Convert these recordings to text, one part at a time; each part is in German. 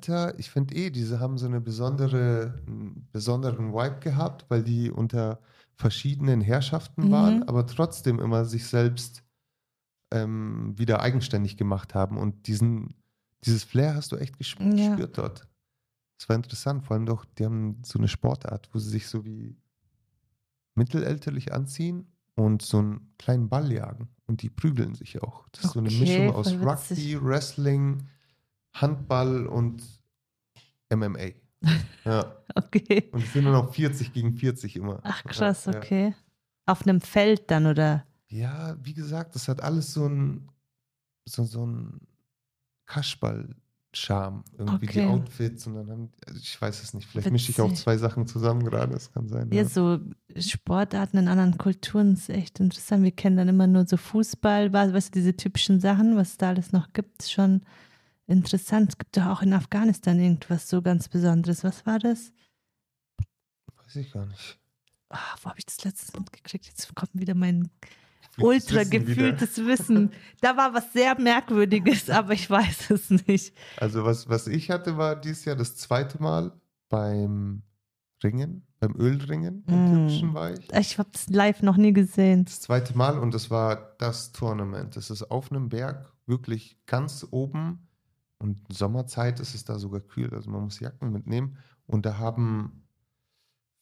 Alter, ich finde eh, diese haben so eine besondere, einen besonderen Vibe gehabt, weil die unter verschiedenen Herrschaften Mhm. waren, aber trotzdem immer sich selbst ähm, wieder eigenständig gemacht haben. Und diesen, dieses Flair hast du echt gespürt, Ja. dort. Das war interessant, vor allem doch, die haben so eine Sportart, wo sie sich so wie mittelalterlich anziehen und so einen kleinen Ball jagen. Und die prügeln sich auch. Das ist so eine Okay, Mischung aus witzig. Rugby, Wrestling, Handball und MMA. Ja. Okay. Und es sind nur noch 40 gegen 40 immer. Ach krass, Ja, ja. okay. Auf einem Feld dann, oder? Ja, wie gesagt, das hat alles so ein, so, so ein Kaschball-Charme. Irgendwie die Okay. Outfits und dann haben, also ich weiß es nicht, vielleicht mische ich auch zwei Sachen zusammen gerade, das kann sein. Ja, so Sportarten in anderen Kulturen ist echt interessant. Wir kennen dann immer nur so Fußball, weißt du, diese typischen Sachen, was es da alles noch gibt, schon interessant. Es gibt doch auch in Afghanistan irgendwas so ganz Besonderes. Was war das? Weiß ich gar nicht. Ah, wo habe ich das letztes mitgekriegt? Jetzt kommt wieder mein das ultra Wissen wieder. gefühltes Wissen. Da war was sehr Merkwürdiges, aber ich weiß es nicht. Also was, was ich hatte, war dieses Jahr das zweite Mal beim Ringen, beim Ölringen im Mm. Türkischen war ich. Ich habe es live noch nie gesehen. Das zweite Mal und das war das Tournament. Das ist auf einem Berg, wirklich ganz oben. Und Sommerzeit ist es da sogar kühl, also man muss Jacken mitnehmen. Und da haben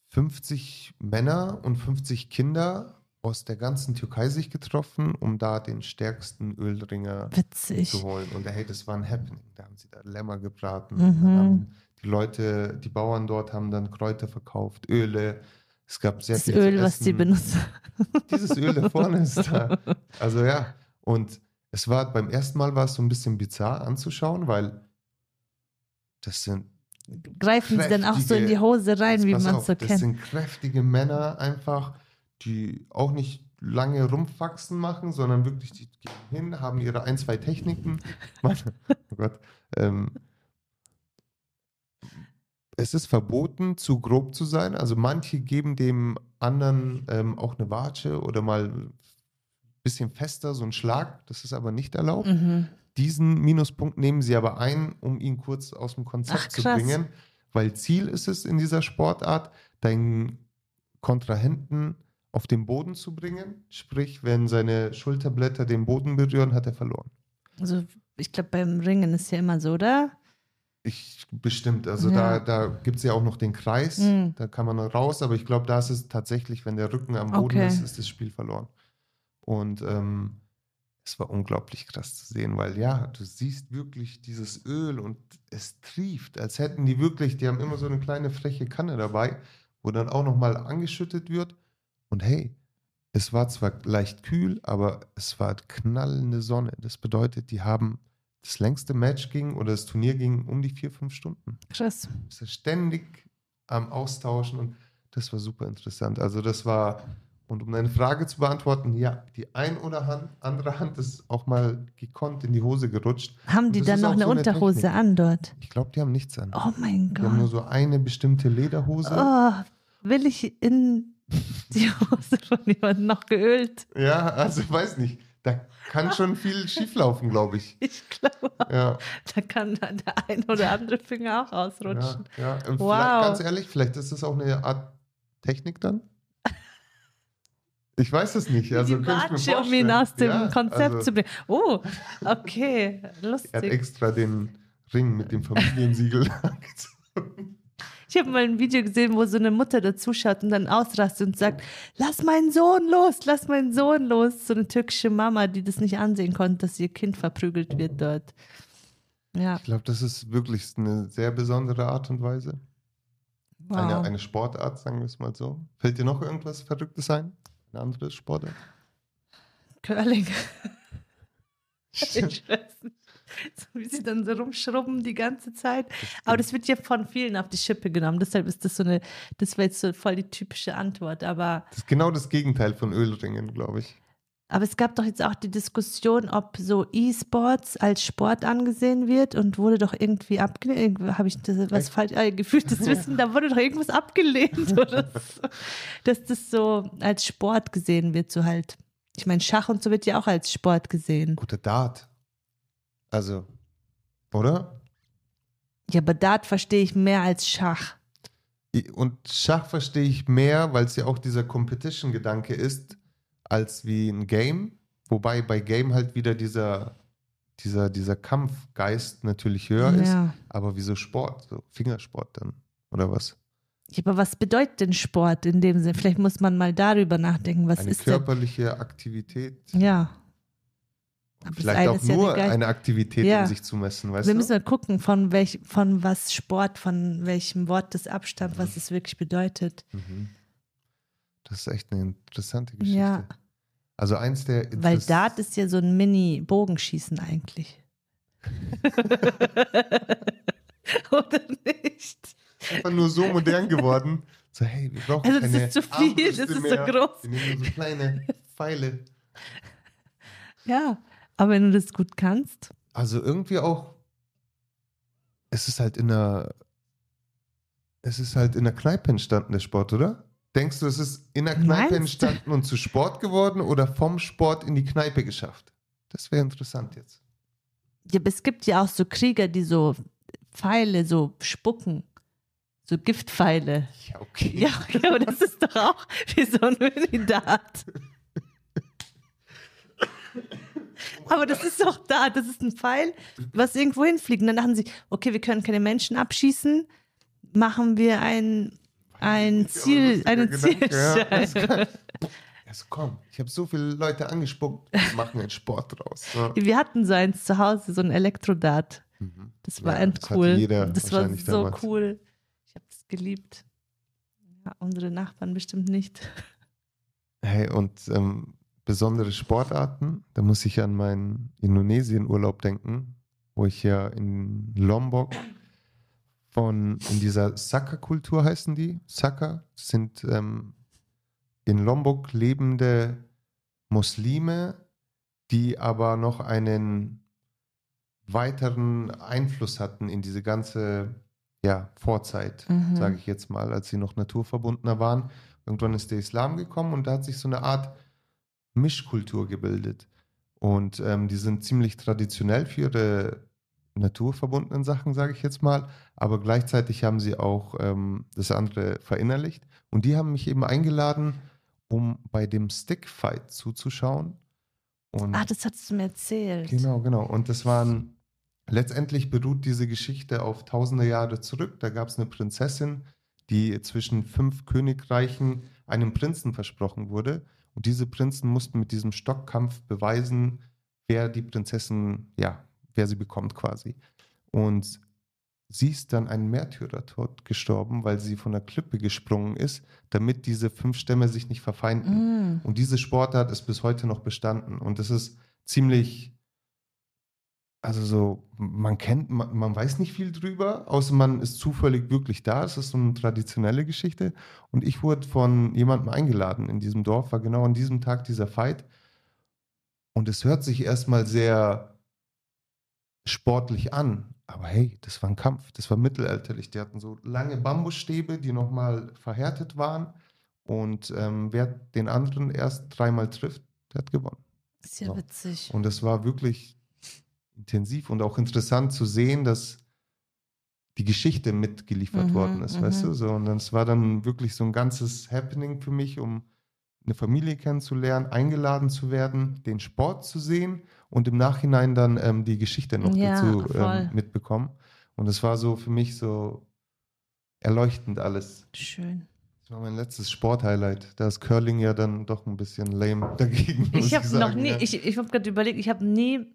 50 Männer und 50 Kinder aus der ganzen Türkei sich getroffen, um da den stärksten Ölringer Witzig. zu holen. Und hey, das war ein Happening. Da haben sie da Lämmer gebraten. Mhm. Die Leute, die Bauern dort haben dann Kräuter verkauft, Öle. Es gab sehr Das viel zu Öl, was essen. benutzen. Dieses Öl da vorne ist da. Also ja, und es war beim ersten Mal war es so ein bisschen bizarr anzuschauen, weil das sind Greifen sie dann auch so in die Hose rein, wie man es so Das kennt. sind kräftige Männer einfach, die auch nicht lange Rumpfwachsen machen, sondern wirklich, die gehen hin, haben ihre ein, zwei Techniken. Mann, oh Gott. Ähm, es ist verboten, zu grob zu sein. Also manche geben dem anderen ähm, auch eine Watsche oder mal bisschen fester, so einen Schlag. Das ist aber nicht erlaubt. Mhm. Diesen Minuspunkt nehmen sie aber ein, um ihn kurz aus dem Konzept Ach, zu bringen, weil Ziel ist es in dieser Sportart, deinen Kontrahenten auf den Boden zu bringen. Sprich, wenn seine Schulterblätter den Boden berühren, hat er verloren. Also ich glaube, beim Ringen ist ja immer so, oder? Ich bestimmt, also Ja. da, da gibt es ja auch noch den Kreis, Mhm. da kann man noch raus, aber ich glaube, da ist es tatsächlich, wenn der Rücken am Boden Okay. ist, ist das Spiel verloren. Und ähm, es war unglaublich krass zu sehen, weil ja, du siehst wirklich dieses Öl und es trieft, als hätten die wirklich, die haben immer so eine kleine freche Kanne dabei, wo dann auch nochmal angeschüttet wird. Und hey, es war zwar leicht kühl, aber es war knallende Sonne. Das bedeutet, die haben das längste Match ging oder das Turnier ging um die vier, fünf Stunden. Krass. Ist ja ständig am Austauschen und das war super interessant. Also das war, und um deine Frage zu beantworten, ja, die ein oder Hand, andere Hand ist auch mal gekonnt in die Hose gerutscht. Haben die dann noch eine so Unterhose Technik. an dort? Ich glaube, die haben nichts an. Oh mein Die haben nur Gott. so eine bestimmte Lederhose. Oh, will ich in die Hose von jemandem noch geölt? Ja, also weiß nicht. Da kann schon viel schieflaufen, glaube ich. Ich glaube, Ja, da kann dann der ein oder andere Finger auch ja, ausrutschen. ja. Vielleicht, Wow. ganz ehrlich, vielleicht ist das auch eine Art Technik dann. Ich weiß es nicht. Also die Watsche, um ihn aus dem Ja, Konzept also- zu bringen. Oh, okay, Er hat lustig. extra den Ring mit dem Familiensiegel angezogen. Ich habe mal ein Video gesehen, wo so eine Mutter dazuschaut und dann ausrastet und sagt, lass meinen Sohn los, lass meinen Sohn los. So eine türkische Mama, die das nicht ansehen konnte, dass ihr Kind verprügelt wird dort. Ja, Ich glaube, das ist wirklich eine sehr besondere Art und Weise. wow. Eine, eine Sportart, sagen wir es mal so. Fällt dir noch irgendwas Verrücktes ein? Eine andere Sportart? Curling. ich weiß nicht. So wie sie dann so rumschrubben die ganze Zeit. Aber das wird ja von vielen auf die Schippe genommen. Deshalb ist das so eine, das war jetzt so voll die typische Antwort. Aber Das ist genau das Gegenteil von Ölringen, glaube ich. Aber es gab doch jetzt auch die Diskussion, ob so E-Sports als Sport angesehen wird und wurde doch irgendwie abgelehnt. Habe ich das, was Echt? falsch, äh, gefühltes Wissen, da wurde doch irgendwas abgelehnt oder so. Dass das so als Sport gesehen wird, so halt. Ich meine, Schach und so wird ja auch als Sport gesehen. Guter Dart. Also, oder? Ja, aber Dart verstehe ich mehr als Schach. Und Schach verstehe ich mehr, weil es ja auch dieser Competition-Gedanke ist, als wie ein Game. Wobei bei Game halt wieder dieser, dieser, dieser Kampfgeist natürlich höher ist. Ja. Aber wieso Sport? So Fingersport dann? Oder was? Ja, aber was bedeutet denn Sport in dem Sinne? Vielleicht muss man mal darüber nachdenken. Was Eine ist denn? körperliche Aktivität. Ja. Aber Vielleicht eine auch ist ja nur der Geist- eine Aktivität, Ja. um sich zu messen, weißt Wir du? müssen mal gucken, von, welch, von was Sport, von welchem Wort das abstammt, was es wirklich bedeutet. Mhm. Das ist echt eine interessante Geschichte. Ja. Also eins der Weil Dart ist ja so ein Mini-Bogenschießen eigentlich. Oder nicht? einfach nur so modern geworden. So, hey, wir brauchen Also das keine ist zu viel, das ist so mehr. groß. Wir nehmen so kleine Pfeile. Ja, aber wenn du das gut kannst. Also irgendwie auch, es ist halt in der, es ist halt in der Kneipe entstanden, der Sport, oder? Denkst du, es ist in der Kneipe Meinst entstanden und zu Sport geworden oder vom Sport in die Kneipe geschafft? Das wäre interessant jetzt. Ja, aber es gibt ja auch so Krieger, die so Pfeile so spucken. So Giftpfeile. Ja, okay. Ja, ja, aber das ist doch auch wie so ein Mini-Dart. Aber das ist doch da, das ist ein Pfeil, was irgendwo hinfliegt. Und dann dachten sie, okay, wir können keine Menschen abschießen, machen wir ein, ein Ziel, eine Zielscheibe. Also komm, ich habe so viele Leute angespuckt, wir machen einen Sport draus. Ja. Wir hatten so eins zu Hause, so ein Elektrodart. Mhm. Das war Ja, end das das war so damals. cool. Ich habe das geliebt. Ja, unsere Nachbarn bestimmt nicht. Hey, und ähm, besondere Sportarten, da muss ich an meinen Indonesien-Urlaub denken, wo ich ja in Lombok von, in dieser Saka-Kultur heißen die, Saka, sind ähm, in Lombok lebende Muslime, die aber noch einen weiteren Einfluss hatten in diese ganze ja, Vorzeit, Mhm. sage ich jetzt mal, als sie noch naturverbundener waren. Irgendwann ist der Islam gekommen und da hat sich so eine Art Mischkultur gebildet. Und ähm, die sind ziemlich traditionell für ihre naturverbundenen Sachen, sage ich jetzt mal. Aber gleichzeitig haben sie auch ähm, das andere verinnerlicht. Und die haben mich eben eingeladen, um bei dem Stickfight zuzuschauen. Und Ah, das hattest du mir erzählt. Genau, genau. Und das waren, letztendlich beruht diese Geschichte auf tausende Jahre zurück. Da gab es eine Prinzessin, die zwischen fünf Königreichen einem Prinzen versprochen wurde. Und diese Prinzen mussten mit diesem Stockkampf beweisen, wer die Prinzessin, ja, wer sie bekommt quasi. Und sie ist dann einen Märtyrertod gestorben, weil sie von der Klippe gesprungen ist, damit diese fünf Stämme sich nicht verfeinden. Mm. Und diese Sportart ist bis heute noch bestanden. Und das ist ziemlich, also so, man kennt, man, man weiß nicht viel drüber, außer man ist zufällig wirklich da. Das ist so eine traditionelle Geschichte. Und ich wurde von jemandem eingeladen in diesem Dorf, war genau an diesem Tag dieser Fight. Und es hört sich erstmal sehr sportlich an. Aber hey, das war ein Kampf, das war mittelalterlich. Die hatten so lange Bambusstäbe, die nochmal verhärtet waren. Und ähm, wer den anderen erst dreimal trifft, der hat gewonnen. Ist ja So. witzig. Und es war wirklich intensiv und auch interessant zu sehen, dass die Geschichte mitgeliefert Mhm, worden ist, mhm. weißt du? So, und es war dann wirklich so ein ganzes Happening für mich, um eine Familie kennenzulernen, eingeladen zu werden, den Sport zu sehen und im Nachhinein dann ähm, die Geschichte noch Ja, dazu ähm, mitbekommen. Und es war so für mich so erleuchtend alles. Schön. Das war mein letztes Sporthighlight. Da ist Curling ja dann doch ein bisschen lame dagegen. Ich habe noch nie, ja. ich, ich habe gerade überlegt, ich habe nie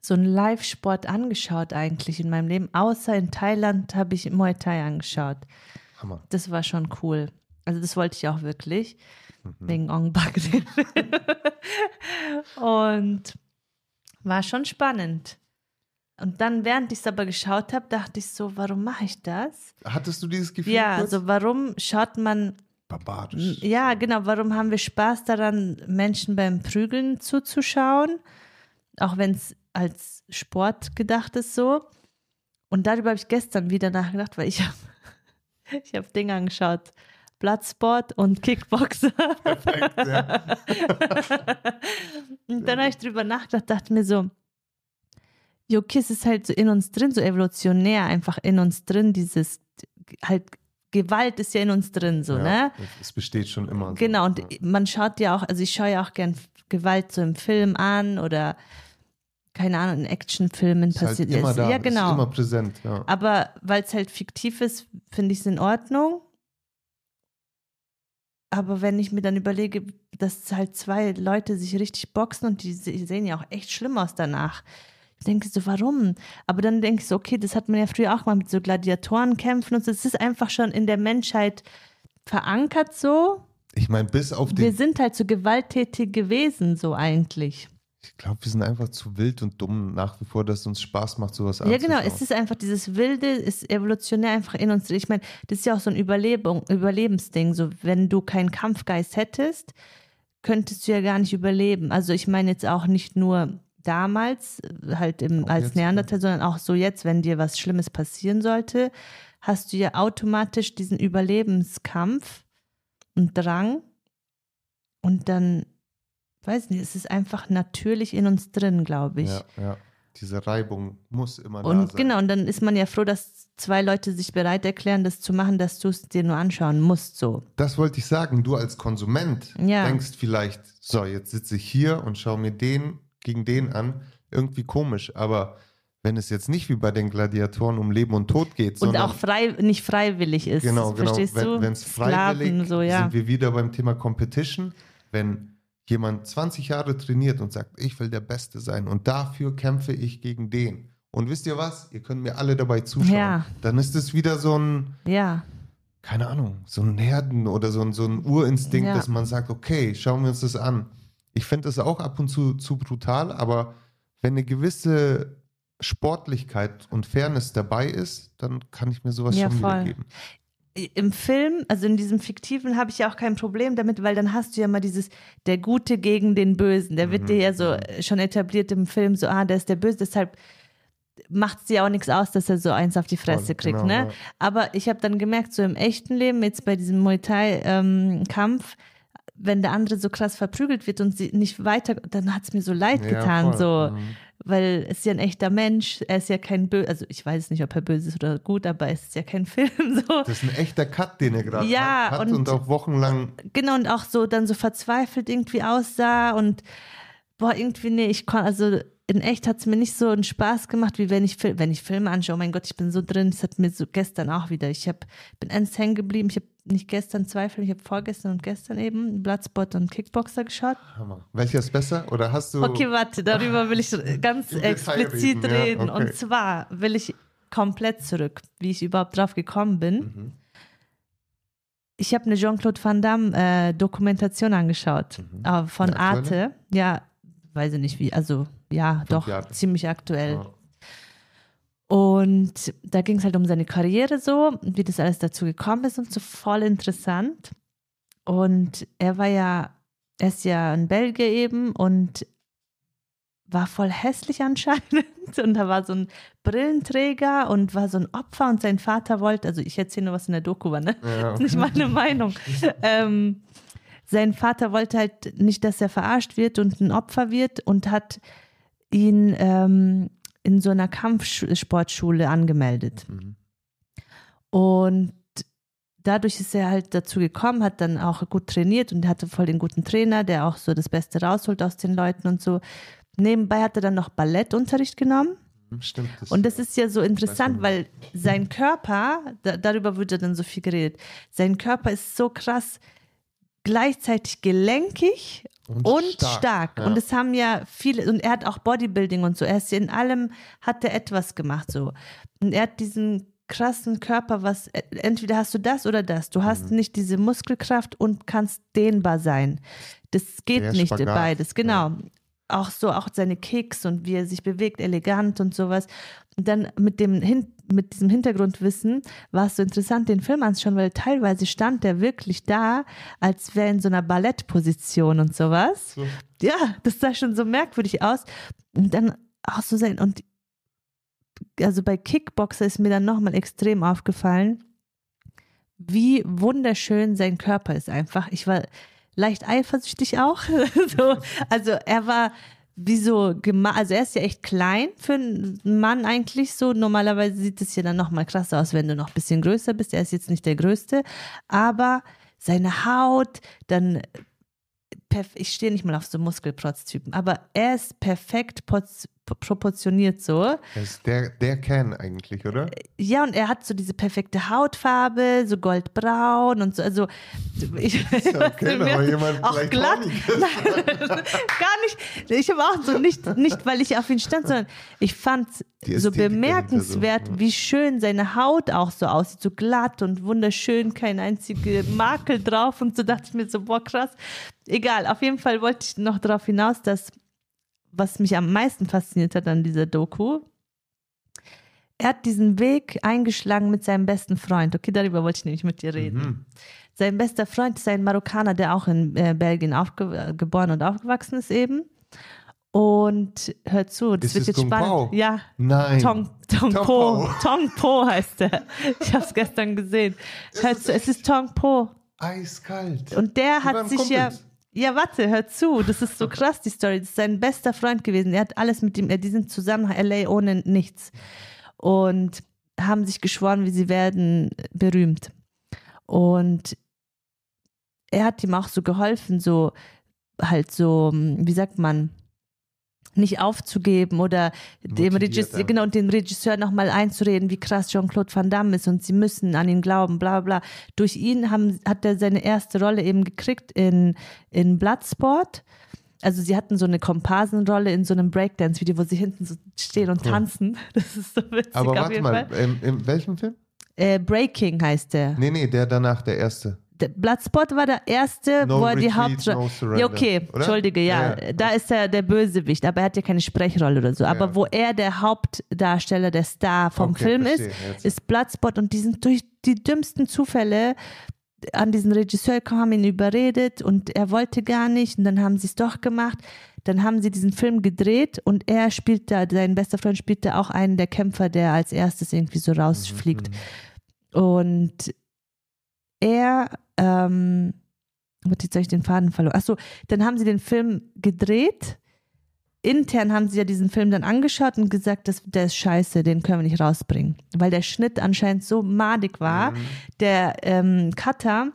so einen Live-Sport angeschaut eigentlich in meinem Leben, außer in Thailand habe ich Muay Thai angeschaut. Hammer. Das war schon cool. Also das wollte ich auch wirklich, Mhm. wegen Ong Bak. Und war schon spannend. Und dann, während ich es aber geschaut habe, dachte ich so, warum mache ich das? Hattest du dieses Gefühl? Ja, kurz? also warum schaut man barbarisch. Ja, genau. Warum haben wir Spaß daran, Menschen beim Prügeln zuzuschauen? Auch wenn es als Sport gedacht ist so. Und darüber habe ich gestern wieder nachgedacht, weil ich habe ich hab Dinge angeschaut. Bloodsport und Kickboxer. Perfekt, ja. und dann habe ich drüber nachgedacht, dachte mir so, Ja, okay, es ist halt so in uns drin, so evolutionär einfach in uns drin, dieses halt Gewalt ist ja in uns drin, so, ja, ne? Es besteht schon immer. Genau, und ja. man schaut ja auch, also ich schaue ja auch gern Gewalt so im Film an oder keine Ahnung, in Actionfilmen ist halt passiert immer ist. da, Ja, genau. Ist immer präsent, ja. Aber weil es halt fiktiv ist, finde ich es in Ordnung. Aber wenn ich mir dann überlege, dass halt zwei Leute sich richtig boxen und die se- sehen ja auch echt schlimm aus danach. Ich denke so, warum? Aber dann denke ich so, okay, das hat man ja früher auch mal mit so Gladiatorenkämpfen und so. Es ist einfach schon in der Menschheit verankert so. Ich meine, bis auf Wir den. sind halt so gewalttätig gewesen, so eigentlich. Ich glaube, wir sind einfach zu wild und dumm nach wie vor, dass es uns Spaß macht, sowas Ja, genau. Es ist einfach dieses Wilde, ist evolutionär einfach in uns. Ich meine, das ist ja auch so ein Überlebung, Überlebensding. So, wenn du keinen Kampfgeist hättest, könntest du ja gar nicht überleben. Also, ich meine jetzt auch nicht nur damals, äh, halt im, Auch als jetzt, ne? Neandertal, sondern auch so jetzt, wenn dir was Schlimmes passieren sollte, hast du ja automatisch diesen Überlebenskampf und Drang. Und dann, weiß nicht, es ist einfach natürlich in uns drin, glaube ich. Ja, ja. Diese Reibung muss immer da Und sein. genau, und dann ist man ja froh, dass zwei Leute sich bereit erklären, das zu machen, dass du es dir nur anschauen musst, so. Das wollte ich sagen. Du als Konsument Ja. denkst vielleicht, so, jetzt sitze ich hier und schaue mir den gegen den an. Irgendwie komisch. Aber wenn es jetzt nicht wie bei den Gladiatoren um Leben und Tod geht, Und auch frei, nicht freiwillig ist. Genau, genau. Verstehst du? Wenn es freiwillig so, ja. sind wir wieder beim Thema Competition. Wenn jemand 20 Jahre trainiert und sagt, ich will der Beste sein und dafür kämpfe ich gegen den. Und wisst ihr was? Ihr könnt mir alle dabei zuschauen. Ja. Dann ist es wieder so ein, Ja, keine Ahnung, so ein Herden oder so ein, so ein Urinstinkt, Ja. dass man sagt, okay, schauen wir uns das an. Ich finde das auch ab und zu zu brutal, aber wenn eine gewisse Sportlichkeit und Fairness dabei ist, dann kann ich mir sowas Ja, schon voll. wiedergeben. Im Film, also in diesem fiktiven, habe ich ja auch kein Problem damit, weil dann hast du ja mal dieses, der Gute gegen den Bösen. Der wird Mhm, dir ja so mhm. schon etabliert im Film, so, ah, der ist der Böse, deshalb macht es dir auch nichts aus, dass er so eins auf die Fresse kriegt, genau, ne? ja. Aber ich habe dann gemerkt, so im echten Leben, jetzt bei diesem Muay Thai-Kampf, wenn der andere so krass verprügelt wird und sie nicht weiter, dann hat es mir so leid Ja, getan, voll. so, Mhm. Weil es ist ja ein echter Mensch, er ist ja kein böse, also ich weiß nicht, ob er böse ist oder gut, aber es ist ja kein Film, so. Das ist ein echter Cut, den er gerade Ja, hat und- und, auch wochenlang. Genau, und auch so dann so verzweifelt irgendwie aussah und boah, irgendwie, nee, ich konnte, also in echt hat es mir nicht so einen Spaß gemacht, wie wenn ich, Fil- wenn ich Filme anschaue. Oh mein Gott, ich bin so drin. Das hat mir so gestern auch wieder. Ich hab, bin ernst hängen geblieben. Ich habe nicht gestern zwei Filme, ich habe vorgestern und gestern eben Bloodspot und Kickboxer geschaut. Hammer. Welcher ist besser? Oder hast du. Okay, warte, darüber will ich ganz explizit reden, ja, reden. okay. Und zwar will ich komplett zurück, wie ich überhaupt drauf gekommen bin. Mhm. Ich habe eine Jean-Claude Van Damme äh, Dokumentation angeschaut Mhm. äh, von? Arte. Ja, weiß ich nicht wie, also ja, doch, Jahre. ziemlich aktuell. Ja. Und da ging es halt um seine Karriere so, wie das alles dazu gekommen ist und so voll interessant. Und er war ja, er ist ja ein Belgier eben und war voll hässlich anscheinend. Und da war so ein Brillenträger und war so ein Opfer und sein Vater wollte, also ich erzähle nur, was in der Doku war, ne? Ja. Das ist nicht meine Meinung. ähm, sein Vater wollte halt nicht, dass er verarscht wird und ein Opfer wird und hat ihn ähm, in so einer Kampfsportschule angemeldet. Mhm. Und dadurch ist er halt dazu gekommen, hat dann auch gut trainiert und hatte voll den guten Trainer, der auch so das Beste rausholt aus den Leuten und so. Nebenbei hat er dann noch Ballettunterricht genommen. Stimmt. Und das ist ja so interessant, weil sein Körper, da, darüber wurde dann so viel geredet, sein Körper ist so krass gleichzeitig gelenkig und, stark. ja. Und es haben ja viele, und er hat auch Bodybuilding und so, er ist in allem, hat er etwas gemacht so. Und er hat diesen krassen Körper, was, äh, entweder hast du das oder das. Du Mhm. hast nicht diese Muskelkraft und kannst dehnbar sein. Das geht Der nicht Spagat, beides, genau. Auch so, auch seine Kicks und wie er sich bewegt, elegant und sowas. Und dann mit dem Hin mit diesem Hintergrundwissen war es so interessant, den Film anzuschauen, weil teilweise stand der wirklich da, als wäre in so einer Ballettposition und sowas. So. Ja, das sah schon so merkwürdig aus. Und dann auch so sein, und also bei Kickboxer ist mir dann nochmal extrem aufgefallen, wie wunderschön sein Körper ist einfach. Ich war leicht eifersüchtig auch. so, also er war wie so gemacht. Also er ist ja echt klein für einen Mann eigentlich so. Normalerweise sieht es ja dann nochmal krasser aus, wenn du noch ein bisschen größer bist. Er ist jetzt nicht der Größte, aber seine Haut, dann ich stehe nicht mal auf so Muskelprotztypen, aber er ist perfekt proportioniert so. Das ist der, der Ken eigentlich, oder? Ja, und er hat so diese perfekte Hautfarbe, so goldbraun und so. Also, ich okay, aber jemand auch glatt. Nein, gar nicht. Ich habe auch so nicht, nicht, weil ich auf ihn stand, sondern ich fand so bemerkenswert, so, ja. wie schön seine Haut auch so aussieht, so glatt und wunderschön, kein einziger Makel drauf und so dachte ich mir so, boah, krass. Egal, auf jeden Fall wollte ich noch darauf hinaus, dass was mich am meisten fasziniert hat an dieser Doku, er hat diesen Weg eingeschlagen mit seinem besten Freund. Okay, darüber wollte ich nämlich mit dir reden. Mhm. Sein bester Freund ist ein Marokkaner, der auch in äh, Belgien aufge geboren und aufgewachsen ist eben. Und hör zu, das ist wird jetzt spannend. Pao? Ja. Nein. Tong, Tong, Tong Po. Tong Po heißt er. Ich habe es gestern gesehen. Hör zu, es ist Tong Po. Eiskalt. Und der hat sich ja ja, warte, hör zu. Das ist so krass, die Story. Das ist sein bester Freund gewesen. Er hat alles mit ihm, die sind zusammen, LA ohne nichts. Und haben sich geschworen, wie sie werden berühmt. Und er hat ihm auch so geholfen, so halt so, wie sagt man, nicht aufzugeben oder dem Regisseur, genau, und den Regisseur nochmal einzureden, wie krass Jean-Claude Van Damme ist und sie müssen an ihn glauben, bla bla. Durch ihn haben, hat er seine erste Rolle eben gekriegt in, in Bloodsport. Also sie hatten so eine Komparsenrolle in so einem Breakdance-Video, wo sie hinten so stehen und cool. tanzen. Das ist so witzig. Aber warte mal, in, in welchem Film? Äh, Breaking heißt der. Nee, nee, der danach, der erste. Bloodspot war der erste, no wo er die Hauptrolle. No ja, okay, oder? Entschuldige, ja. ja. Da ist er der Bösewicht, aber er hat ja keine Sprechrolle oder so. Aber ja. wo er der Hauptdarsteller, der Star vom okay, Film ist, jetzt. ist Bloodspot und die sind durch die dümmsten Zufälle an diesen Regisseur gekommen, haben ihn überredet und er wollte gar nicht und dann haben sie es doch gemacht. Dann haben sie diesen Film gedreht und er spielt da, sein bester Freund spielt da auch einen der Kämpfer, der als erstes irgendwie so rausfliegt. Mhm. Und er ähm, jetzt habe ich den Faden verloren. Achso, dann haben sie den Film gedreht. Intern haben sie ja diesen Film dann angeschaut und gesagt, das, der ist scheiße, den können wir nicht rausbringen. Weil der Schnitt anscheinend so madig war. Mhm. Der ähm, Cutter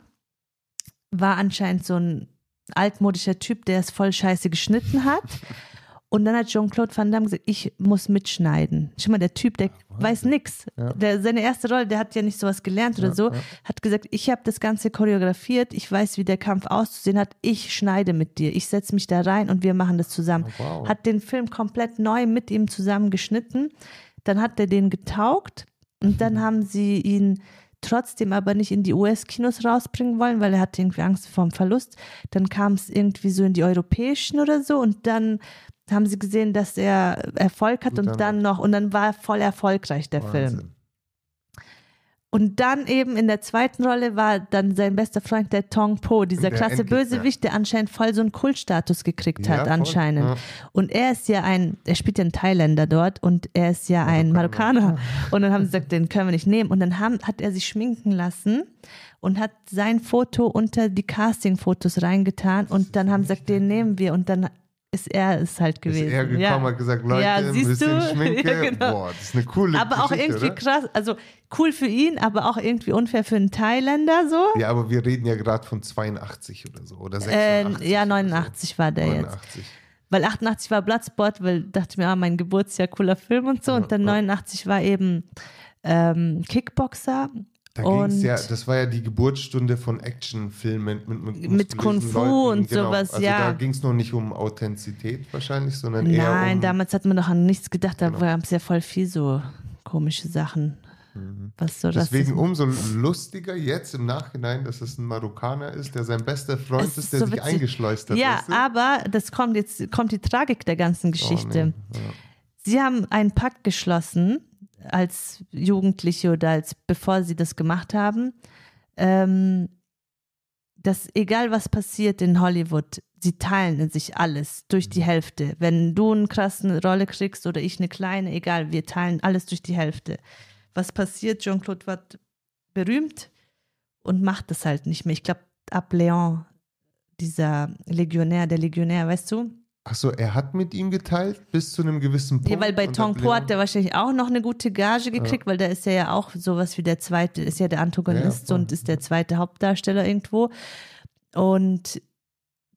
war anscheinend so ein altmodischer Typ, der es voll scheiße geschnitten hat. Und dann hat Jean-Claude Van Damme gesagt, ich muss mitschneiden. Schau mal, der Typ, der Ach, weiß nichts. Ja. seine erste Rolle, der hat ja nicht sowas gelernt oder ja, so, ja. hat gesagt, ich habe das Ganze choreografiert, ich weiß, wie der Kampf auszusehen hat, ich schneide mit dir, ich setze mich da rein und wir machen das zusammen. Oh, wow. Hat den Film komplett neu mit ihm zusammen geschnitten. Dann hat er den getaugt und dann haben sie ihn trotzdem aber nicht in die US-Kinos rausbringen wollen, weil er hatte irgendwie Angst vor dem Verlust. Dann kam es irgendwie so in die europäischen oder so und dann haben sie gesehen, dass er Erfolg hat und, und dann, noch, und dann war er voll erfolgreich, der Wahnsinn. Film. Und dann eben in der zweiten Rolle war dann sein bester Freund der Tong Po, dieser der klasse Bösewicht, der anscheinend voll so einen Kultstatus gekriegt hat, ja, anscheinend. Ja. Und er ist ja ein, er spielt ja einen Thailänder dort und er ist ja ein Marokkaner. Und dann haben sie gesagt, den können wir nicht nehmen. Und dann haben, hat er sich schminken lassen und hat sein Foto unter die Casting-Fotos reingetan und dann haben sie gesagt, den nehmen wir. Und dann ist er es halt gewesen. Ist er gekommen, ja. hat gesagt, Leute, ja, siehst ein bisschen du? Schminke. Ja, genau. Boah, das ist eine coole Aber auch irgendwie oder? krass, also cool für ihn, aber auch irgendwie unfair für einen Thailänder so. Ja, aber wir reden ja gerade von 82 oder so, oder 86. Äh, ja, 89 so. war der 89. jetzt. Weil 88 war Bloodsport, weil dachte ich mir, ah, mein Geburtsjahr, cooler Film und so. und dann 89 war eben ähm, Kickboxer da ging's ja, das war ja die Geburtsstunde von Actionfilmen mit, mit, mit Kung Fu Leuten, und genau. sowas, also ja. Da ging es noch nicht um Authentizität wahrscheinlich, sondern Nein, eher Nein, um, damals hat man noch an nichts gedacht, da genau. gab es ja voll viel so komische Sachen. Mhm. Was so Deswegen umso lustiger jetzt im Nachhinein, dass es ein Marokkaner ist, der sein bester Freund ist, ist, der so sich eingeschleust hat. Ja, weißt du? aber das kommt jetzt kommt die Tragik der ganzen Geschichte. Oh, nee. ja. Sie haben einen Pakt geschlossen als Jugendliche oder als bevor sie das gemacht haben, ähm, dass egal was passiert in Hollywood, sie teilen in sich alles durch die Hälfte. Wenn du eine krasse Rolle kriegst oder ich eine kleine, egal, wir teilen alles durch die Hälfte. Was passiert? Jean-Claude wird berühmt und macht das halt nicht mehr. Ich glaube, ab Leon, dieser Legionär, der Legionär, weißt du, Achso, er hat mit ihm geteilt bis zu einem gewissen Punkt. Ja, weil bei und Tong dann Po hat er wahrscheinlich auch noch eine gute Gage gekriegt, weil da ist er ja auch sowas wie der zweite, ist ja der Antagonist Ja, und ist der zweite Hauptdarsteller irgendwo. Und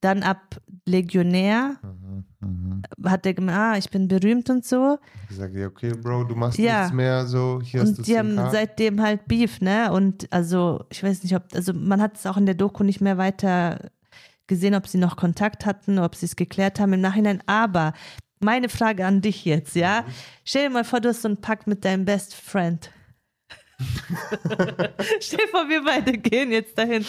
dann ab Legionär Mhm, mhm. hat er gemeint, ah, ich bin berühmt und so. Ich sage, ja, okay, Bro, du machst Ja. nichts mehr, so, hier hast du Und die haben 10K. seitdem halt Beef, ne? Und also, ich weiß nicht, ob, also man hat es auch in der Doku nicht mehr weiter gesehen, ob sie noch Kontakt hatten, ob sie es geklärt haben im Nachhinein. Aber meine Frage an dich jetzt, ja? Mhm. Stell dir mal vor, du hast so einen Pakt mit deinem Best Friend. Stell dir vor, wir beide gehen jetzt dahin.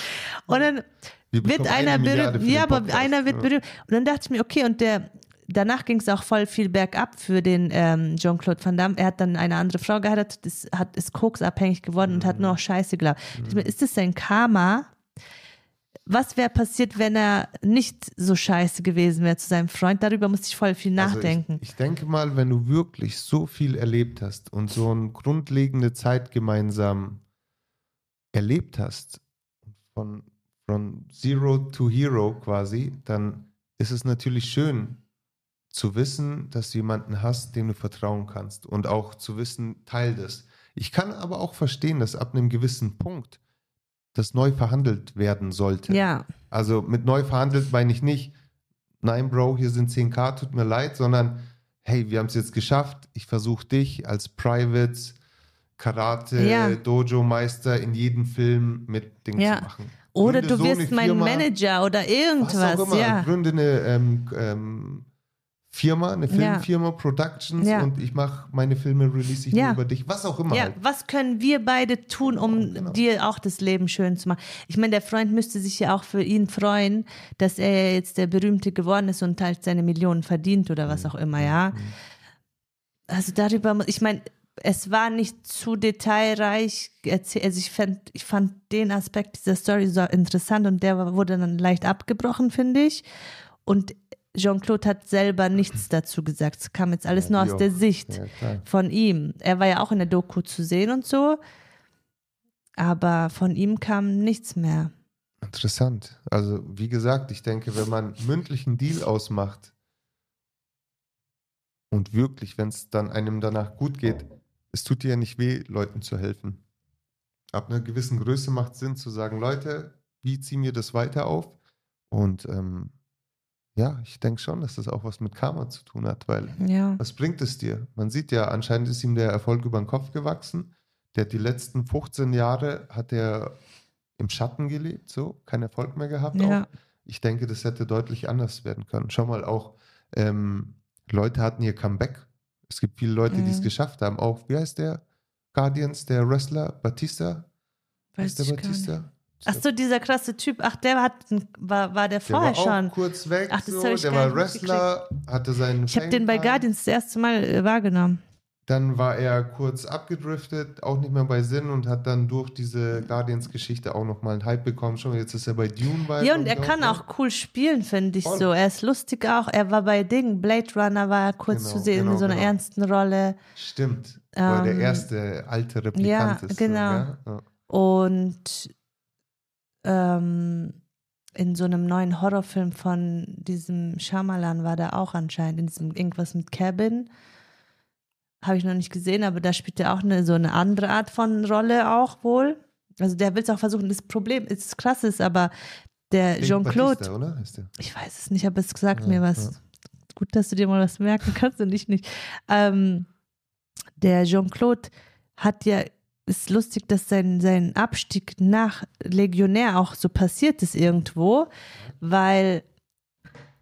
Und dann Wir wird einer berühmt. Ja, aber Podcast, einer wird berühmt. Und dann dachte ich mir, okay, und der, danach ging es auch voll viel bergab für den ähm, Jean-Claude Van Damme. Er hat dann eine andere Frau geheiratet, ist, hat, ist koksabhängig geworden und hat nur noch Scheiße geglaubt. Ich mir, ist das sein Karma? Was wäre passiert, wenn er nicht so scheiße gewesen wäre zu seinem Freund? Darüber musste ich voll viel nachdenken. Also ich, ich denke mal, wenn du wirklich so viel erlebt hast und so eine grundlegende Zeit gemeinsam erlebt hast, von, von Zero to Hero quasi, dann ist es natürlich schön zu wissen, dass du jemanden hast, dem du vertrauen kannst und auch zu wissen, teil das. Ich kann aber auch verstehen, dass ab einem gewissen Punkt das neu verhandelt werden sollte. ja, Also mit neu verhandelt meine ich nicht, nein, Bro, hier sind 10k, tut mir leid, sondern hey, wir haben es jetzt geschafft. Ich versuche dich als Privates, Karate, Ja. Dojo-Meister in jedem Film mit Ding Ja. zu machen. oder Gründe du so wirst mein Manager oder Was irgendwas. auch immer. Ja. Gründe eine ähm, ähm, Firma, eine Ja. Filmfirma, Productions Ja. und ich mache meine Filme, release ich Ja. über dich, was auch immer. Ja, halt. was können wir beide tun, um Genau. dir auch das Leben schön zu machen? Ich meine, der Freund müsste sich ja auch für ihn freuen, dass er jetzt der Berühmte geworden ist und halt seine Millionen verdient oder Mhm. was auch immer, ja. Also darüber, ich meine, es war nicht zu detailreich erzählt. Also ich fand, ich fand den Aspekt dieser Story so interessant und der wurde dann leicht abgebrochen, finde ich. Und Jean-Claude hat selber nichts dazu gesagt. Es kam jetzt alles Ja, nur aus der auch. Sicht Ja, von ihm. Er war ja auch in der Doku zu sehen und so, aber von ihm kam nichts mehr. Interessant. Also, wie gesagt, ich denke, wenn man mündlichen Deal ausmacht und wirklich, wenn es dann einem danach gut geht, es tut dir ja nicht weh, Leuten zu helfen. Ab einer gewissen Größe macht es Sinn zu sagen, Leute, wie ziehen wir das weiter auf? Und ähm, ja, ich denke schon, dass das auch was mit Karma zu tun hat, weil Ja. was bringt es dir? Man sieht ja, anscheinend ist ihm der Erfolg über den Kopf gewachsen. Der hat die letzten 15 Jahre hat er im Schatten gelebt, so, keinen Erfolg mehr gehabt. Ja. Ich denke, das hätte deutlich anders werden können. Schau mal, auch ähm, Leute hatten ihr Comeback. Es gibt viele Leute, die es Mhm. geschafft haben. Auch, wie heißt der? Guardians, der Wrestler, Batista? Weiß Ist der. Batista? Ach so, dieser krasse Typ, ach, der hat, war, war der Der vorher war auch schon. kurz weg, Ach, das so. der war Wrestler, hatte seinen Ich habe den bei. Guardians das erste Mal äh, wahrgenommen. Dann war er kurz abgedriftet, auch nicht mehr bei Sinn und hat dann durch diese Guardians-Geschichte auch nochmal einen Hype bekommen. Schon jetzt ist er bei Dune bei. Ja, und er kann auch cool spielen, finde ich Voll. so. Er ist lustig auch. Er war bei Ding, Blade Runner war er kurz Genau, zu sehen genau, in so einer genau. ernsten Rolle. Stimmt. Weil der Ähm, erste alte Replikant ja, ist. genau. So, ja? Ja. Und ähm, in so einem neuen Horrorfilm von diesem Shyamalan war der auch anscheinend, in diesem irgendwas mit Cabin. Habe ich noch nicht gesehen, aber da spielt er auch eine, so eine andere Art von Rolle auch wohl. Also der will es auch versuchen. Das Problem ist krass ist, aber der Jean-Claude, ich weiß es nicht, aber es sagt Ja, mir was. ja. Gut, dass du dir mal was merken kannst und ich nicht. Ähm, der Jean-Claude hat ja, ist lustig, dass sein, sein Abstieg nach Legionär auch so passiert ist irgendwo, weil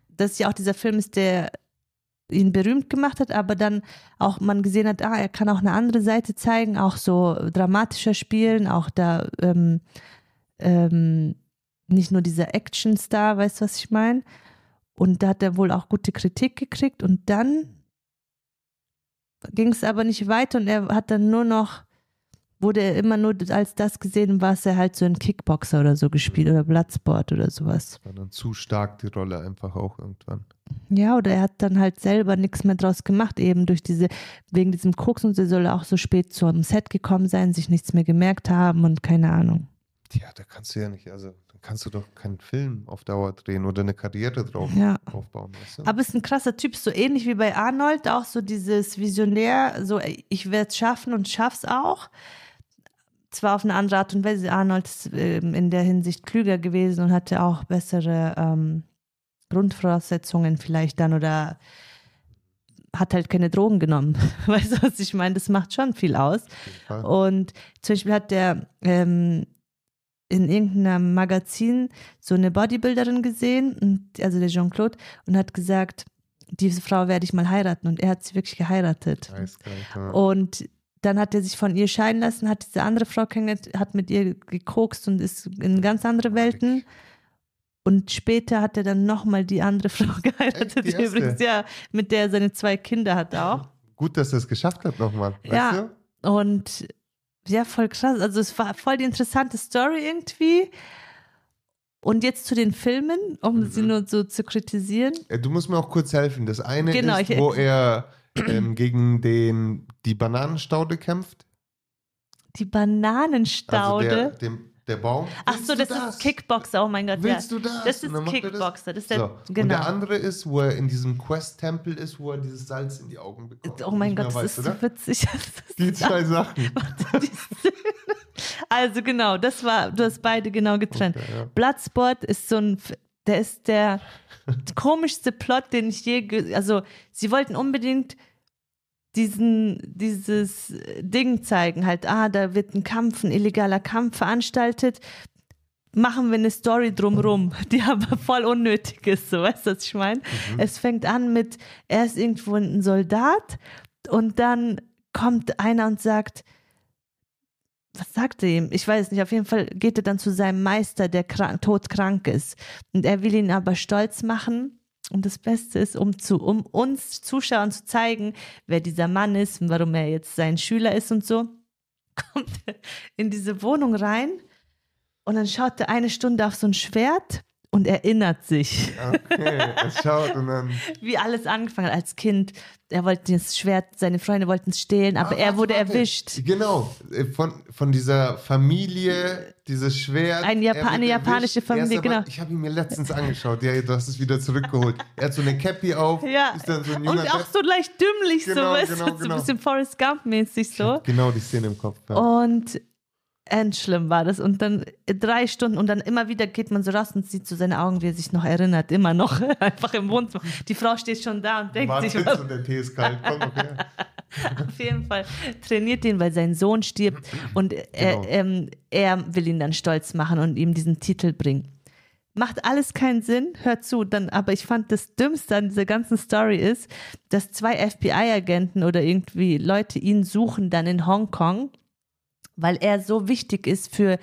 das ja auch dieser Film ist, der ihn berühmt gemacht hat, aber dann auch man gesehen hat, ah, er kann auch eine andere Seite zeigen, auch so dramatischer spielen, auch da ähm, ähm, nicht nur dieser Actionstar, weißt du, was ich meine? Und da hat er wohl auch gute Kritik gekriegt und dann ging es aber nicht weiter und er hat dann nur noch, wurde er immer nur als das gesehen, was er halt so in Kickboxer oder so gespielt oder Bloodsport oder sowas. War dann zu stark die Rolle einfach auch irgendwann. Ja, oder er hat dann halt selber nichts mehr draus gemacht, eben durch diese, wegen diesem Koks und so soll auch so spät zum Set gekommen sein, sich nichts mehr gemerkt haben und keine Ahnung. Tja, da kannst du ja nicht, also Dann kannst du doch keinen Film auf Dauer drehen oder eine Karriere drauf Ja. aufbauen. Weißt du? Aber ist ein krasser Typ, so ähnlich wie bei Arnold, auch so dieses Visionär, so ich werde es schaffen und schaff's auch. Zwar auf eine andere Art und Weise, Arnold ist ähm, in der Hinsicht klüger gewesen und hatte auch bessere ähm, Grundvoraussetzungen vielleicht dann oder hat halt keine Drogen genommen. Weißt du, was ich meine? Das macht schon viel aus. Und zum Beispiel hat der ähm, in irgendeinem Magazin so eine Bodybuilderin gesehen, also der Jean-Claude, und hat gesagt, diese Frau werde ich mal heiraten. Und er hat sie wirklich geheiratet. Eiskalt, ja. Und dann hat er sich von ihr scheiden lassen, hat diese andere Frau kennengelernt, hat mit ihr gekokst und ist in ganz andere Welten. Und später hat er dann nochmal die andere Frau geheiratet, die erste? übrigens, ja, mit der er seine zwei Kinder hat auch. Gut, dass er es geschafft hat nochmal. Ja. du? Und ja, voll krass. Also es war voll die interessante Story irgendwie. Und jetzt zu den Filmen, um Mhm. sie nur so zu kritisieren. Äh, Du musst mir auch kurz helfen. Das eine Genau, ist, wo er ähm, gegen den, die Bananenstaude kämpft. Die Also Bananenstaude. der, dem, der Baum. Ach so, du das, ist Kickboxer. Oh mein Gott, Willst ja. du das? Das Und ist dann macht er das. Kickboxer. Das ist der, So. Und genau. der andere ist, wo er in diesem Quest-Tempel ist, wo er dieses Salz in die Augen bekommt. oh mein Gott, das weiß, ist oder? so witzig. Die zwei Sachen. also genau, das war, du hast beide genau getrennt. Okay, ja. Bloodsport ist so ein, der ist der komischste Plot, den ich je, also sie wollten unbedingt diesen, dieses Ding zeigen, halt, ah, da wird ein Kampf, ein illegaler Kampf veranstaltet, machen wir eine Story drumrum, die aber voll unnötig ist, so, weißt du, was ich meine? Es fängt an mit, er ist irgendwo ein Soldat und dann kommt einer und sagt, was sagt er ihm? Ich weiß nicht, auf jeden Fall geht er dann zu seinem Meister, der krank, todkrank ist. Und er will ihn aber stolz machen. Und das Beste ist, um, zu, um uns Zuschauern zu zeigen, wer dieser Mann ist und warum er jetzt sein Schüler ist und so, kommt er in diese Wohnung rein und dann schaut er eine Stunde auf so ein Schwert und erinnert sich, Okay, er schaut und dann. wie alles angefangen hat als Kind. Er wollte das Schwert, seine Freunde wollten es stehlen, aber Ah, er wurde warte. erwischt. Genau, äh, von, von dieser Familie, dieses Schwert. Ein Japa- wird eine japanische erwischt. Familie, aber, genau. Ich habe ihn mir letztens angeschaut, ja, du hast es wieder zurückgeholt. Er hat so eine Cappy auf, Ja, ist dann so ein und auch so leicht dümmlich, so, Genau, weißt genau, du, so genau. ein bisschen Forrest Gump-mäßig so. Genau die Szene im Kopf. Ja. Und endschlimm war das. Und dann drei Stunden und dann immer wieder geht man so raus und sieht so seine Augen, wie er sich noch erinnert, immer noch, einfach im Wohnzimmer. Die Frau steht schon da und denkt Warte sich, jetzt und der Tee ist kalt, komm her. auf jeden Fall trainiert ihn, weil sein Sohn stirbt und er, Genau. ähm, er will ihn dann stolz machen und ihm diesen Titel bringen. Macht alles keinen Sinn, hört zu. Dann, aber ich fand das Dümmste an dieser ganzen Story ist, dass zwei FBI-Agenten oder irgendwie Leute ihn suchen dann in Hongkong, weil er so wichtig ist für,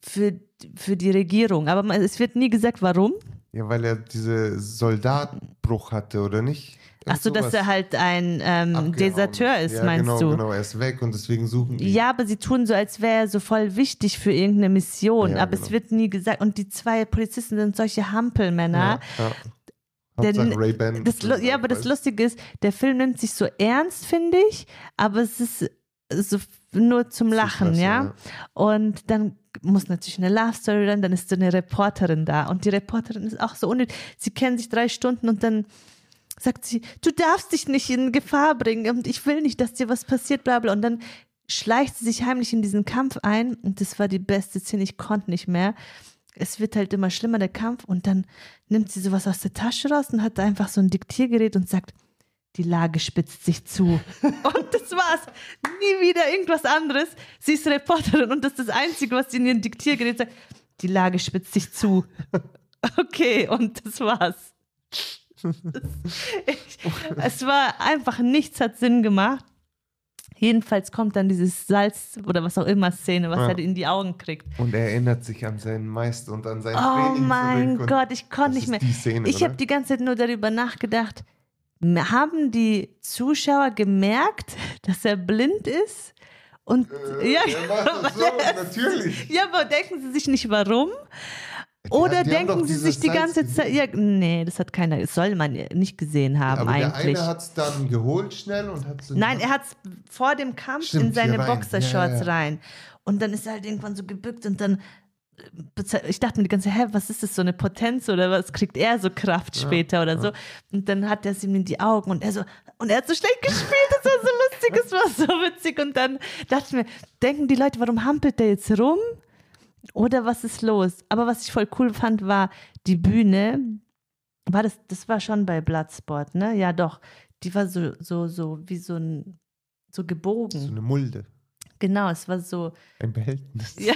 für, für die Regierung. Aber es wird nie gesagt, warum. Ja, weil er diese Soldatbruch hatte, oder nicht? Ach so, dass er halt ein ähm, Deserteur ist, ja, meinst genau, du? Genau, er ist weg und deswegen suchen die. Ja, aber sie tun so, als wäre er so voll wichtig für irgendeine Mission. Ja, aber es genau. wird nie gesagt. Und die zwei Polizisten sind solche Hampelmänner. ja, ja. Ray-Ban. Das, Lu- ja, aber das Lustige ist, der Film nimmt sich so ernst, finde ich, aber es ist so nur zum Lachen, Klasse, ja? Und dann muss natürlich eine Love Story rein, dann ist so eine Reporterin da und die Reporterin ist auch so unnötig. Sie kennen sich drei Stunden und dann sagt sie, du darfst dich nicht in Gefahr bringen und ich will nicht, dass dir was passiert, bla bla. Und dann schleicht sie sich heimlich in diesen Kampf ein und das war die beste Szene, ich konnte nicht mehr. Es wird halt immer schlimmer, der Kampf, und dann nimmt sie sowas aus der Tasche raus und hat einfach so ein Diktiergerät und sagt, die Lage spitzt sich zu. Und das war's. Nie wieder irgendwas anderes. Sie ist Reporterin und das ist das Einzige, was sie in ihrem Diktiergerät sagt. Die Lage spitzt sich zu. Okay, und das war's. Ich, es war einfach nichts hat Sinn gemacht. Jedenfalls kommt dann dieses Salz oder was auch immer Szene, was Ja. er in die Augen kriegt. Und er erinnert sich an seinen Meister und an sein Oh Training mein Gott, ich konnte nicht mehr. Szene, Ich habe die ganze Zeit nur darüber nachgedacht, haben die Zuschauer gemerkt, dass er blind ist? Und Äh, ja, das so, natürlich. ja, aber denken sie sich nicht warum? Die Oder haben- denken sie sich die ganze Zeit, ja, nee, das hat keiner, das soll man nicht gesehen haben Aber der eigentlich. eine hat es dann geholt schnell und hat so Nein, er hat es vor dem Kampf Stimmt, in seine. Boxershorts Ja, ja, ja. rein. Und dann ist er halt irgendwann so gebückt und dann ich dachte mir die ganze Zeit, hä, was ist das, so eine Potenz oder was kriegt er so Kraft Ja, später oder so? Und dann hat er sie ihm in die Augen und er so, und er hat so schlecht gespielt, das war so lustig, es war so witzig. Und dann dachte ich mir, denken die Leute, warum hampelt der jetzt rum? Oder was ist los? Aber was ich voll cool fand, war die Bühne. War das, das war schon bei Bloodsport, ne? Ja, doch. Die war so, so, so, wie so ein, so gebogen. So eine Mulde. Genau, es war so, Ein Behältnis. ja.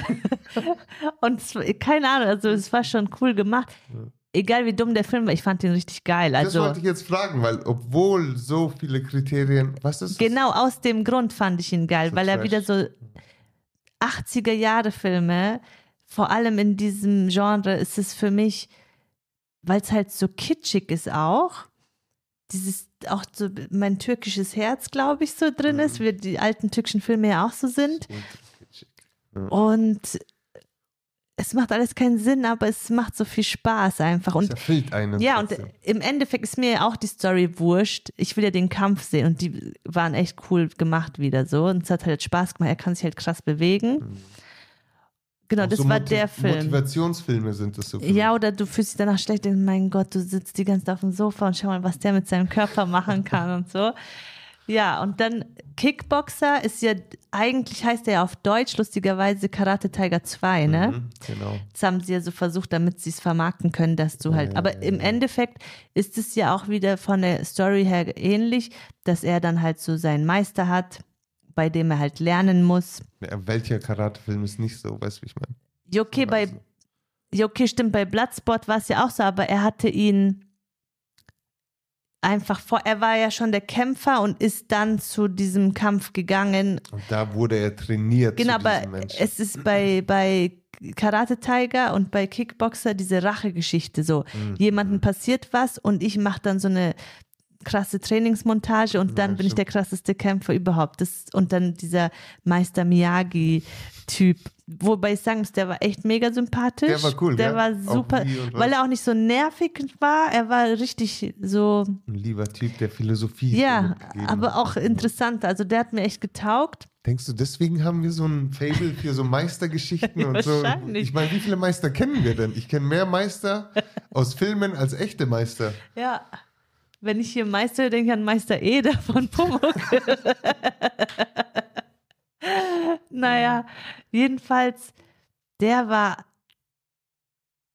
Und es, keine Ahnung, also es war schon cool gemacht. Ja. Egal wie dumm der Film war, ich fand den richtig geil. Das Also wollte ich jetzt fragen, weil obwohl so viele Kriterien, was ist das? genau aus dem Grund fand ich ihn geil, So weil er wieder so 80er Jahre Filme, vor allem in diesem Genre ist es für mich, weil es halt so kitschig ist auch. Dieses auch so mein türkisches Herz, glaube ich, so drin Mhm. ist, wie die alten türkischen Filme ja auch so sind. Kitschig. Und es macht alles keinen Sinn, aber es macht so viel Spaß einfach. Und es erfüllt einen. ja, und im Endeffekt ist mir auch die Story wurscht. Ich will ja den Kampf sehen und die waren echt cool gemacht wieder so. Und es hat halt Spaß gemacht. Er kann sich halt krass bewegen. Genau, Auch das so war Motiv- der Film. Motivationsfilme sind das so. Ja, oder du fühlst dich danach schlecht, denkst, mein Gott, du sitzt die ganze Zeit auf dem Sofa und schau mal, was der mit seinem Körper machen kann und so. Ja, und dann Kickboxer ist ja, eigentlich heißt er ja auf Deutsch lustigerweise Karate Tiger 2, ne? Mhm, genau. Das haben sie ja so versucht, damit sie es vermarkten können, dass du halt. Ja, aber im. Endeffekt ist es ja auch wieder von der Story her ähnlich, dass er dann halt so seinen Meister hat, bei dem er halt lernen muss. Ja, welcher Karatefilm ist nicht so, weißt du, wie ich meine? Ja, okay, bei, okay, stimmt, bei Bloodsport war es ja auch so, aber er hatte ihn einfach vor, er war ja schon der Kämpfer und ist dann zu diesem Kampf gegangen. Und da wurde er trainiert. Genau, aber es ist bei, bei Karate Tiger und bei Kickboxer diese Rachegeschichte so. Mhm. Jemandem passiert was und ich mache dann so eine krasse Trainingsmontage und dann Ja, bin ich der krasseste Kämpfer überhaupt. Das, und dann dieser Meister Miyagi-Typ. Wobei ich sagen muss, der war echt mega sympathisch. Der war cool, Der gell? war super, weil er auch nicht so nervig war. Er war richtig so, Ein lieber Typ, der Philosophie ja, aber auch interessant. Also der hat mir echt getaugt. Denkst du, deswegen haben wir so ein Fable für so Meistergeschichten und so? Wahrscheinlich. Ich meine, wie viele Meister kennen wir denn? Ich kenne mehr Meister aus Filmen als echte Meister. Ja. Wenn ich hier Meister denke ich an Meister Eder von Pumuckl. naja, jedenfalls, der war,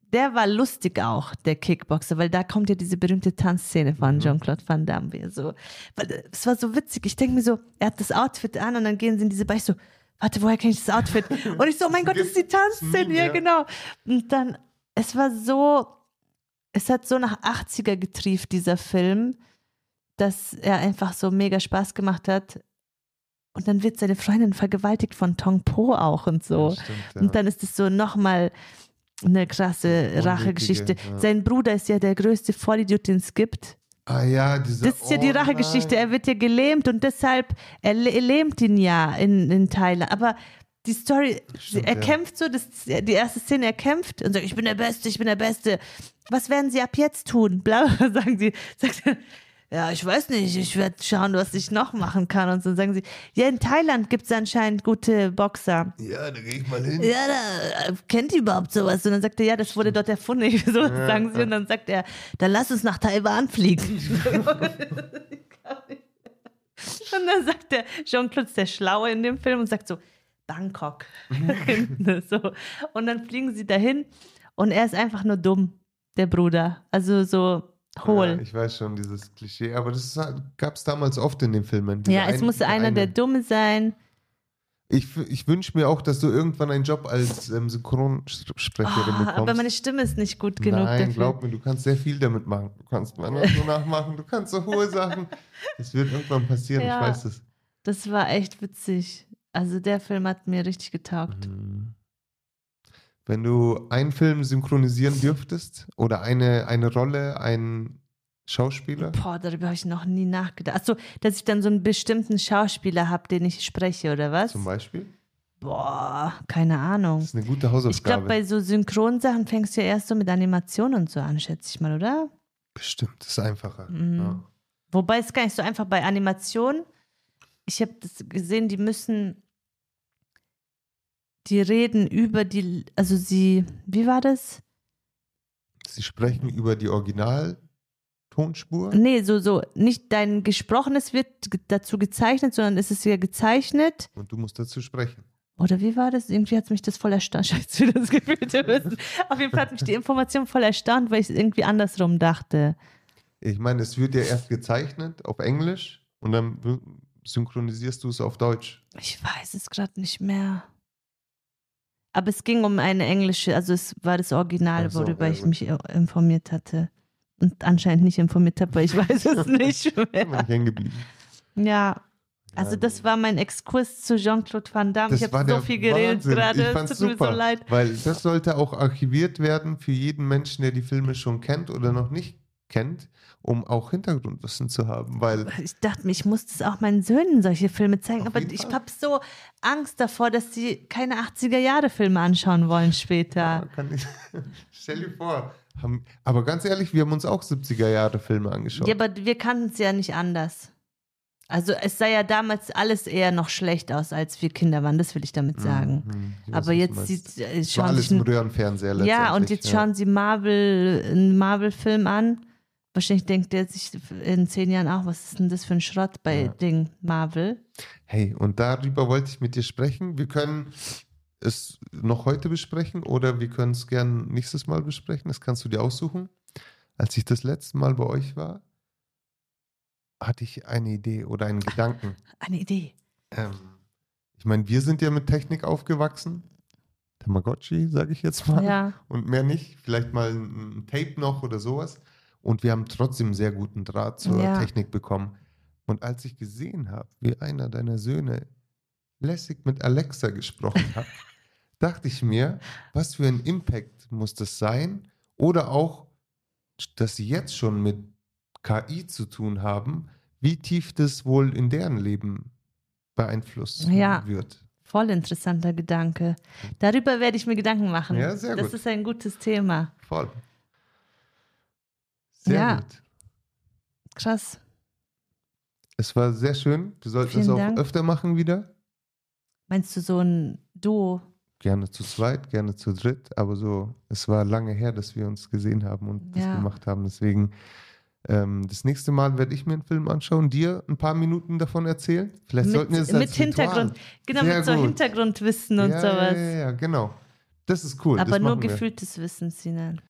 der war lustig auch, der Kickboxer, weil da kommt ja diese berühmte Tanzszene von Mhm. Jean-Claude Van Damme. So, weil, äh, es war so witzig. Ich denke mir so, er hat das Outfit an und dann gehen sie in diese. Ich so, warte, woher kenne ich das Outfit? Und ich so, oh mein Gott, das ist die Tanzszene. Ja. genau. Und dann, es war so, es hat so nach 80er getrieft, dieser Film, dass er einfach so mega Spaß gemacht hat. Und dann wird seine Freundin vergewaltigt von Tong Po auch und so. Ja, stimmt, ja. Und dann ist es so nochmal eine krasse Rachegeschichte. ja. Sein Bruder ist ja der größte Vollidiot, den es gibt. ah ja, diese. Das ist ja die oh Rachegeschichte. Er wird ja gelähmt und deshalb, er, er lähmt ihn ja in, in Thailand. Aber die Story, Stimmt, er ja. kämpft so, das, die erste Szene, er kämpft und sagt, ich bin der Beste, ich bin der Beste. Was werden sie ab jetzt tun? Bla, sagen sie. Sagt er, ja, ich weiß nicht, ich werde schauen, was ich noch machen kann. Und so sagen sie, ja, in Thailand gibt es anscheinend gute Boxer. Ja, da gehe ich mal hin. Ja, da, äh, kennt ihr überhaupt sowas? Und dann sagt er, ja, das wurde dort erfunden. So Ja, sagen sie. ja. Und dann sagt er, dann lass uns nach Taiwan fliegen. und dann sagt der Jean-Claude der Schlaue in dem Film und sagt so, Bangkok. so. Und dann fliegen sie dahin und er ist einfach nur dumm, der Bruder. Also so hohl. Ja, ich weiß schon, dieses Klischee, aber das gab es damals oft in den Filmen. Diese Ja, es ein- muss einer eine- der Dumme sein. Ich, ich wünsche mir auch, dass du irgendwann einen Job als ähm, Synchronsprecherin Oh, bekommst. aber meine Stimme ist nicht gut genug Nein, dafür. glaub mir, du kannst sehr viel damit machen. Du kannst Männer so nachmachen, du kannst so hohe Sachen. Das wird irgendwann passieren, Ja. ich weiß es. Das war echt witzig. Also der Film hat mir richtig getaugt. Mhm. Wenn du einen Film synchronisieren dürftest oder eine, eine Rolle, einen Schauspieler, Boah, darüber habe ich noch nie nachgedacht. Achso, dass ich dann so einen bestimmten Schauspieler habe, den ich spreche, oder was? zum Beispiel, Boah, keine Ahnung. das ist eine gute Ich Hausaufgabe. glaube, bei so Synchronsachen fängst du ja erst so mit Animation und so an, schätze ich mal, oder? Bestimmt, das ist einfacher. Mhm. Ja. Wobei es gar nicht so einfach bei Animation. Ich habe das gesehen, die müssen die reden über die, also sie, wie war das? Sie sprechen über die Originaltonspur. Nee, so, so, nicht dein Gesprochenes wird dazu gezeichnet, sondern es ist ja gezeichnet. Und du musst dazu sprechen. Oder wie war das? Irgendwie hat mich das voll erstaunt. Scheiße, wie das Gefühl zu wissen. Auf jeden Fall hat mich die Information voll erstaunt, weil ich es irgendwie andersrum dachte. Ich meine, es wird ja erst gezeichnet auf Englisch und dann synchronisierst du es auf Deutsch. Ich weiß es gerade nicht mehr. Aber es ging um eine englische, also es war das Original, so, worüber ja, ich mich äh, informiert hatte. Und anscheinend nicht informiert habe, weil ich weiß es nicht bin mehr. hängen geblieben. Ja, also das war mein Exkurs zu Jean-Claude Van Damme. ich habe so viel geredet Wahnsinn. gerade. Ich Es tut mir super, so leid. weil das sollte auch archiviert werden für jeden Menschen, der die Filme schon kennt oder noch nicht kennt, um auch Hintergrundwissen zu haben, weil Ich dachte mir, ich muss das auch meinen Söhnen solche Filme zeigen, aber ich habe so Angst davor, dass sie keine 80er-Jahre-Filme anschauen wollen später. Ja, ich, stell dir vor. Haben, aber ganz ehrlich, wir haben uns auch 70er Jahre Filme angeschaut. Ja, aber wir kannten es ja nicht anders. Also es sah ja damals alles eher noch schlecht aus, als wir Kinder waren, das will ich damit sagen. Mhm, ich Aber jetzt sieht, äh, schauen alles im Röhrenfernseher Ja, und jetzt schauen sie Marvel, einen Marvel-Film an. Wahrscheinlich denkt der sich in zehn Jahren auch, was ist denn das für ein Schrott bei Ja. Ding Marvel? Hey, und darüber wollte ich mit dir sprechen. Wir können es noch heute besprechen oder wir können es gern nächstes Mal besprechen. Das kannst du dir aussuchen. Als ich das letzte Mal bei euch war, hatte ich eine Idee oder einen Gedanken. Eine Idee. Ähm, ich meine, wir sind ja mit Technik aufgewachsen. Tamagotchi, sage ich jetzt mal. Ja. Und mehr nicht. Vielleicht mal ein, ein Tape noch oder sowas. Und wir haben trotzdem einen sehr guten Draht zur Ja. Technik bekommen. Und als ich gesehen habe, wie einer deiner Söhne lässig mit Alexa gesprochen hat, dachte ich mir, was für ein Impact muss das sein? Oder auch, dass sie jetzt schon mit KI zu tun haben, wie tief das wohl in deren Leben beeinflussen Ja. wird. Voll interessanter Gedanke. Darüber werde ich mir Gedanken machen. Ja, sehr das gut. ist ein gutes Thema. Voll. Sehr Ja. gut. Krass. Es war sehr schön. Wir sollten Vielen es auch Dank. öfter machen wieder. Meinst du so ein Duo? Gerne zu zweit, gerne zu dritt. Aber so, es war lange her, dass wir uns gesehen haben und das Ja. gemacht haben. Deswegen, ähm, das nächste Mal werde ich mir einen Film anschauen, dir ein paar Minuten davon erzählen. Vielleicht Mit, sollten wir es mit als Hintergrund. Ritual. Genau, Sehr mit so gut. Hintergrundwissen und ja, sowas. Ja, ja, ja, genau. Das ist cool. Aber nur machen wir. gefühltes Wissen, Sinan.